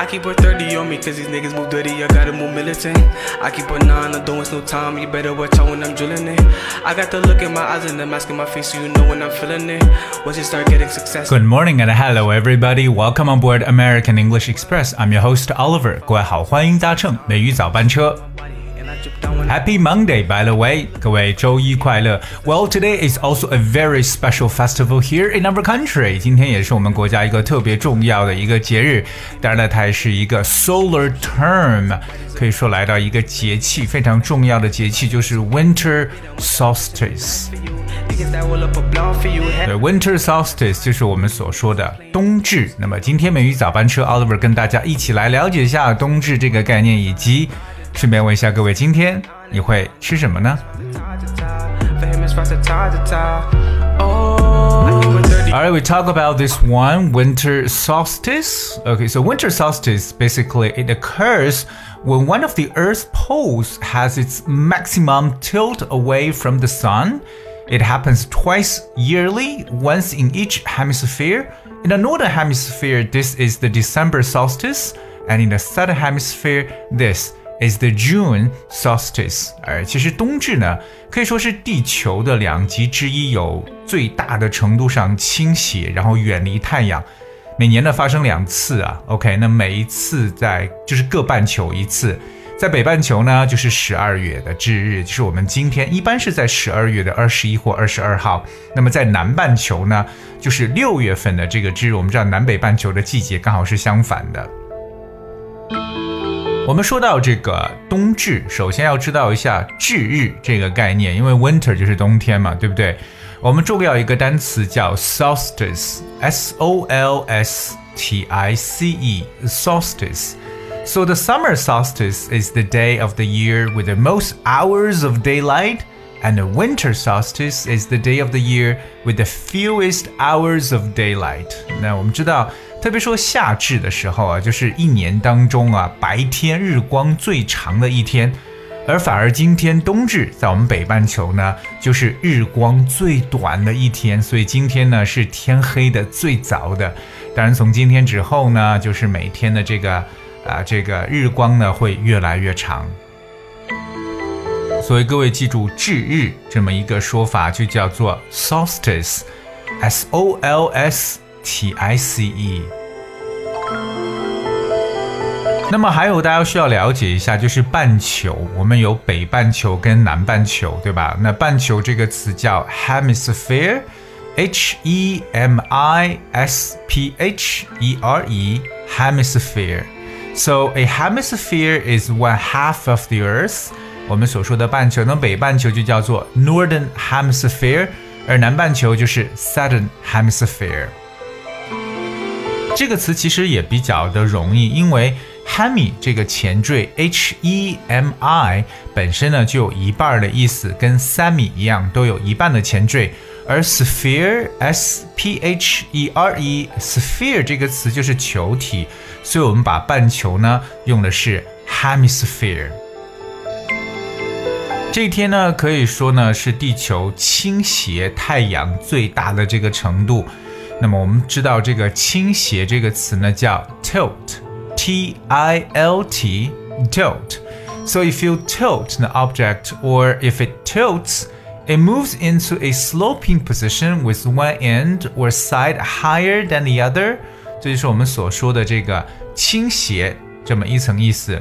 I keep a 30 on me cause these niggas move dirty, I gotta move militant. I keep a 9, I'm doing no time, you better watch out when I'm drilling it. I got the look in my eyes and the mask in my face so you know when I'm feeling it. Once you start getting success. Good morning and hello everybody. Welcome on board American English Express. I'm your host Oliver. 各位好，欢迎搭乘美语早班车。 Happy Monday, by the way，各位周一快乐。Well, today is also a very special festival here in our country。今天也是我们国家一个特别重要的一个节日。当然了，它也是一个 solar term，可以说来到一个节气非常重要的节气，就是 winter solstice。对，winter solstice 就是我们所说的冬至。那么今天美语早班车 Oliver 跟大家一起来了解一下冬至这个概念，以及 顺便问一下各位，今天你会吃什么呢？Alright, we talk about this one, winter solstice. Okay, so winter solstice basically it occurs when one of the Earth's poles has its maximum tilt away from the sun. It happens twice yearly, once in each hemisphere. In the northern hemisphere, this is the December solstice, and in the southern hemisphere, this is the June solstice。而其实冬至呢，可以说是地球的两极之一，有最大的程度上倾斜，然后远离太阳。每年呢发生两次啊。OK，那每一次在就是各半球一次。在北半球呢，就是十二月的至日，就是我们今天一般是在十二月的二十一或二十二号。那么在南半球呢，就是六月份的这个至日。我们知道南北半球的季节刚好是相反的。我们说到这个冬至，首先要知道一下至日这个概念，因为 winter 就是冬天嘛，对不对？我们重要一个单词叫 solstice，s o l s t i c e，solstice。So the summer solstice is the day of the year with the most hours of daylight, and winter solstice is the day of the year with the fewest hours of daylight. 那我们知道。特别说夏至的时候啊，就是一年当中啊白天日光最长的一天，而反而今天冬至在我们北半球呢，就是日光最短的一天，所以今天呢是天黑的最早的。当然，从今天之后呢，就是每天的这个啊这个日光呢会越来越长。所以各位记住至日这么一个说法，就叫做 solstice，s o l s。T I C E。那么还有大家需要了解一下，就是半球，我们有北半球跟南半球，对吧？那半球这个词叫 hemisphere，H E M I S P H E R E，hemisphere。So a hemisphere is one half of the Earth。 我们所说的半球，那北半球就叫做 Northern Hemisphere，而南半球就是 Southern Hemisphere。这个词其实也比较的容易，因为 hemi 这个前缀 h e m i 本身呢就有一半的意思，跟 semi 一样都有一半的前缀。而 sphere s p h e r e sphere 这个词就是球体，所以我们把半球呢用的是 hemisphere。这一天呢可以说呢是地球倾斜太阳最大的这个程度。那么我们知道这个倾斜这个词呢叫 tilt，t i l t tilt。So if you tilt the object or if it tilts, it moves into a sloping position with one end or side higher than the other。这就是我们所说的这个倾斜这么一层意思。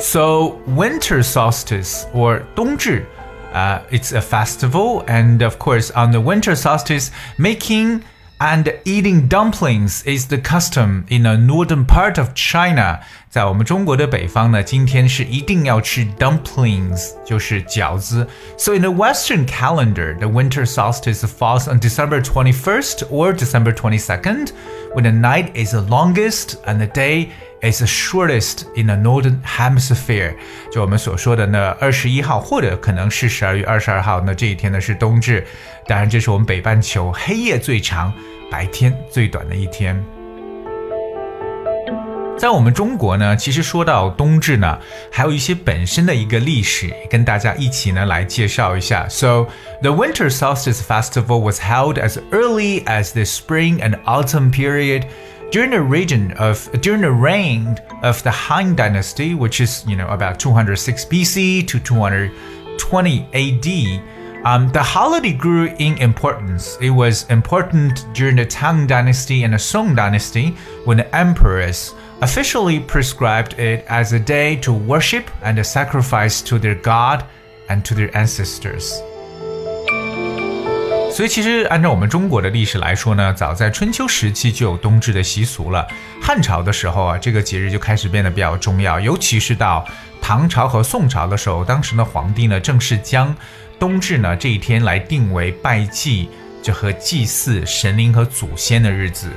So winter solstice or 冬至。uh, it's a festival, and of course, on the winter solstice, making and eating dumplings is the custom in the northern part of China。在我们中国的北方呢，今天是一定要吃 dumplings，就是饺子。So in the Western calendar, the winter solstice falls on December 21st or December 22nd, when the night is the longest and the day is the shortest in the northern hemisphere。就我们所说的那二十一号，或者可能是十二月二十二号，那这一天呢是冬至。当然，这是我们北半球黑夜最长、白天最短的一天。在我们中国呢，其实说到冬至呢，还有一些本身的一个历史，跟大家一起呢来介绍一下。So the Winter Solstice Festival was held as early as the spring and autumn period during the region of during the reign of the Han Dynasty, which is you know about 206 BC to 220 AD. Um, the holiday grew in importance. It was important during the Tang Dynasty and the Song Dynasty when the emperors officially prescribed it as a day to worship and a sacrifice to their god and to their ancestors. 所以，其实按照我们中国的历史来说呢，早在春秋时期就有冬至的习俗了。汉朝的时候啊，这个节日就开始变得比较重要，尤其是到唐朝和宋朝的时候，当时的皇帝呢，正式将冬至呢这一天来定为拜祭，就和祭祀神灵和祖先的日子。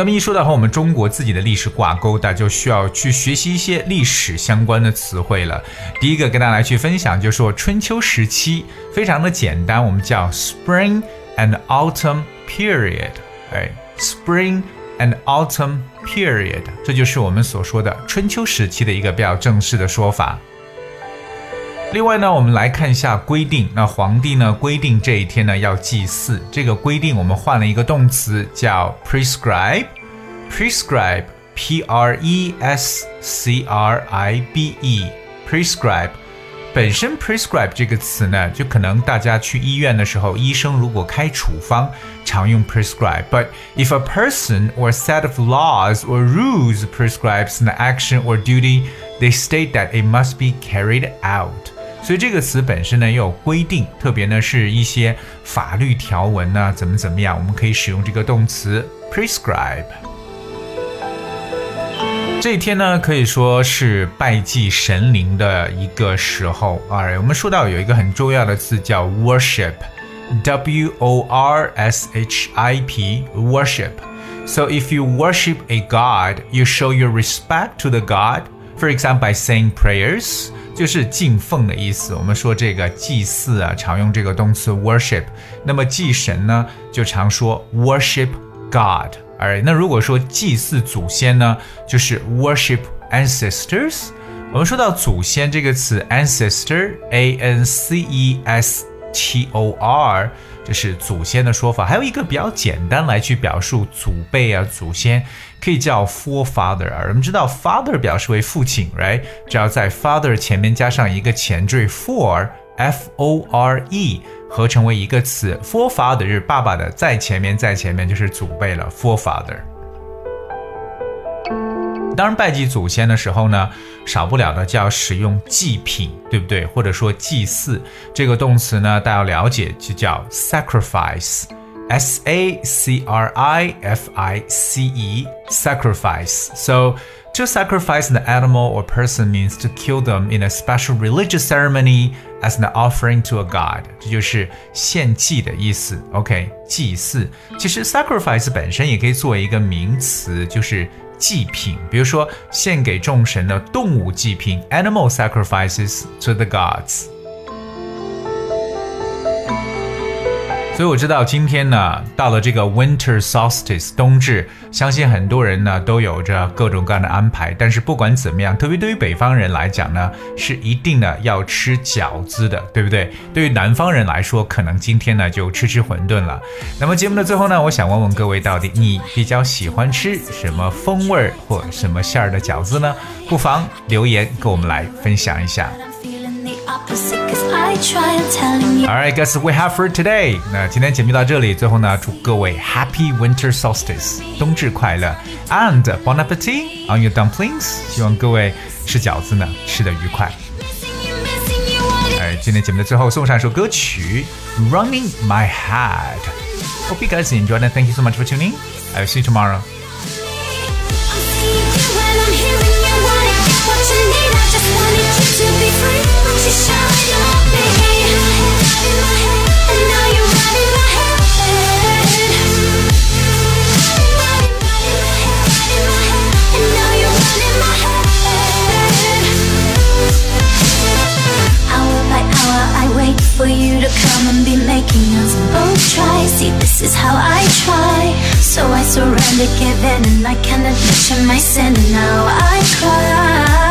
那么一说到和我们中国自己的历史挂钩的，就需要去学习一些历史相关的词汇了。第一个跟大家来去分享，就是说春秋时期非常的简单，我们叫 Spring and Autumn Period，哎，Spring and Autumn Period，这就是我们所说的春秋时期的一个比较正式的说法。另外呢，我们来看一下规定。那皇帝呢规定这一天呢要祭祀，这个规定我们换了一个动词叫 prescribe。prescribe，p r e s c r i b e，prescribe。本身 prescribe 这个词呢，就可能大家去医院的时候，医生如果开处方常用 prescribe。But if a person or set of laws or rules prescribes an action or duty, they state that it must be carried out. 所以这个词本身呢也有规定，特别呢是一些法律条文呢怎么怎么样，我们可以使用这个动词 prescribe。这一天呢可以说是拜祭神灵的一个时候啊。我们说到有一个很重要的词叫 worship，w o r s h i p，worship。So if you worship a god, you show your respect to the god. For example, by saying prayers. 就是敬奉的意思。我们说这个祭祀啊，常用这个动词 worship。那么祭神呢，就常说 worship God。而那如果说祭祀祖先呢，就是 worship ancestors。我们说到祖先这个词 ancestor，a n c e s t o r。这是祖先的说法，还有一个比较简单来去表述祖辈啊、祖先，可以叫 forefather 啊。我们知道 father 表示为父亲，right？只要在 father 前面加上一个前缀 for，f o r e，合成为一个词，forefather 是爸爸的，在前面，在前面就是祖辈了，forefather。当然，拜祭祖先的时候呢，少不了的就要使用祭品，对不对？或者说祭祀这个动词呢，大家要了解，就叫 sacrifice，s a c r i f i c e，sacrifice。So to sacrifice an animal or person means to kill them in a special religious ceremony as an offering to a god。这就是献祭的意思。OK，祭祀。其实 sacrifice 本身也可以作为一个名词，就是。 祭品，比如说献给众神的动物祭品 （animal sacrifices to the gods）。所以我知道今天呢，到了这个 Winter Solstice 冬至，相信很多人呢都有着各种各样的安排。但是不管怎么样，特别对于北方人来讲呢，是一定的要吃饺子的，对不对？对于南方人来说，可能今天呢就吃吃馄饨了。那么节目的最后呢，我想问问各位，到底你比较喜欢吃什么风味儿或什么馅儿的饺子呢？不妨留言跟我们来分享一下。Alright, guys, we have for today. 那今天节目到这里，最后呢，祝各位 Happy Winter Solstice，冬至快乐，and Bon appetit on your dumplings。希望各位吃饺子呢吃的愉快。哎，今天节目的最后送上一首歌曲《Running My Head》。Hope you guys enjoyed and thank you so much for tuning. I'll see you tomorrow. for So I surrender, give in, and I can't admission my sin. And now I cry.